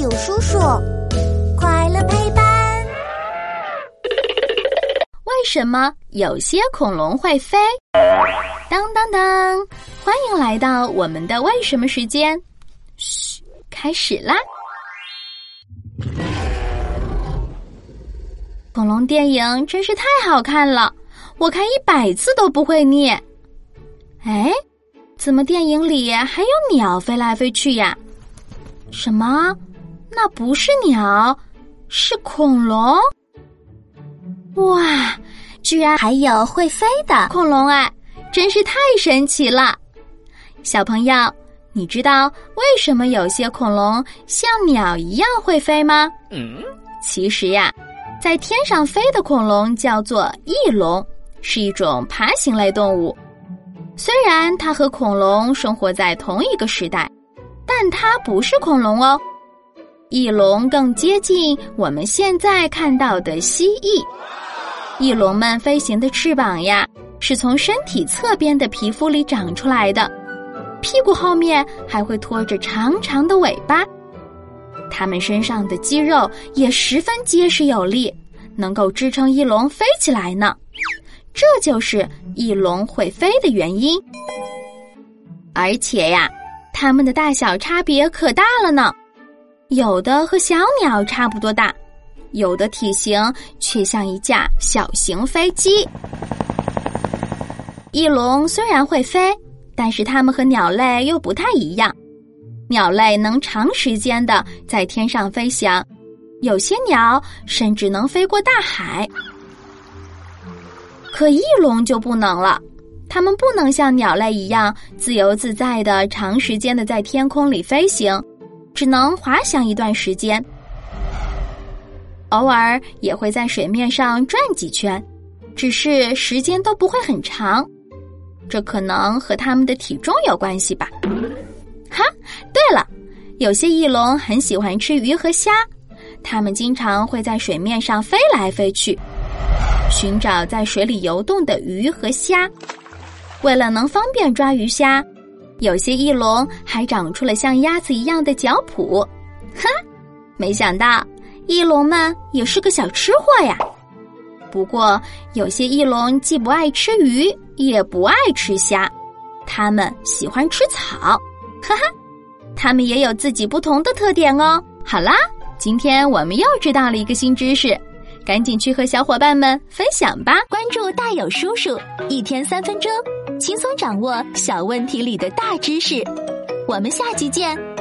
有叔叔，快乐陪伴。为什么有些恐龙会飞？当当当！欢迎来到我们的为什么时间。嘘，开始啦！恐龙电影真是太好看了，我看一百次都不会腻。哎，怎么电影里还有鸟飞来飞去呀？什么？那不是鸟，是恐龙！哇，居然还有会飞的恐龙哎，真是太神奇了！小朋友，你知道为什么有些恐龙像鸟一样会飞吗？嗯，其实呀，在天上飞的恐龙叫做翼龙，是一种爬行类动物。虽然它和恐龙生活在同一个时代。但它不是恐龙哦，翼龙更接近我们现在看到的蜥蜴。翼龙们飞行的翅膀呀，是从身体侧边的皮肤里长出来的，屁股后面还会拖着长长的尾巴。它们身上的肌肉也十分结实有力，能够支撑翼龙飞起来呢。这就是翼龙会飞的原因。而且呀。它们的大小差别可大了呢，有的和小鸟差不多大，有的体型却像一架小型飞机。翼龙虽然会飞，但是它们和鸟类又不太一样。鸟类能长时间的在天上飞翔，有些鸟甚至能飞过大海，可翼龙就不能了。它们不能像鸟类一样自由自在的长时间的在天空里飞行，只能滑翔一段时间，偶尔也会在水面上转几圈，只是时间都不会很长。这可能和它们的体重有关系吧。哈，对了，有些翼龙很喜欢吃鱼和虾，它们经常会在水面上飞来飞去，寻找在水里游动的鱼和虾。为了能方便抓鱼虾，有些翼龙还长出了像鸭子一样的脚蹼。哈，没想到翼龙们也是个小吃货呀。不过，有些翼龙既不爱吃鱼，也不爱吃虾，它们喜欢吃草。哈哈，它们也有自己不同的特点哦。好啦，今天我们又知道了一个新知识。赶紧去和小伙伴们分享吧！关注大有叔叔，一天三分钟，轻松掌握小问题里的大知识。我们下期见。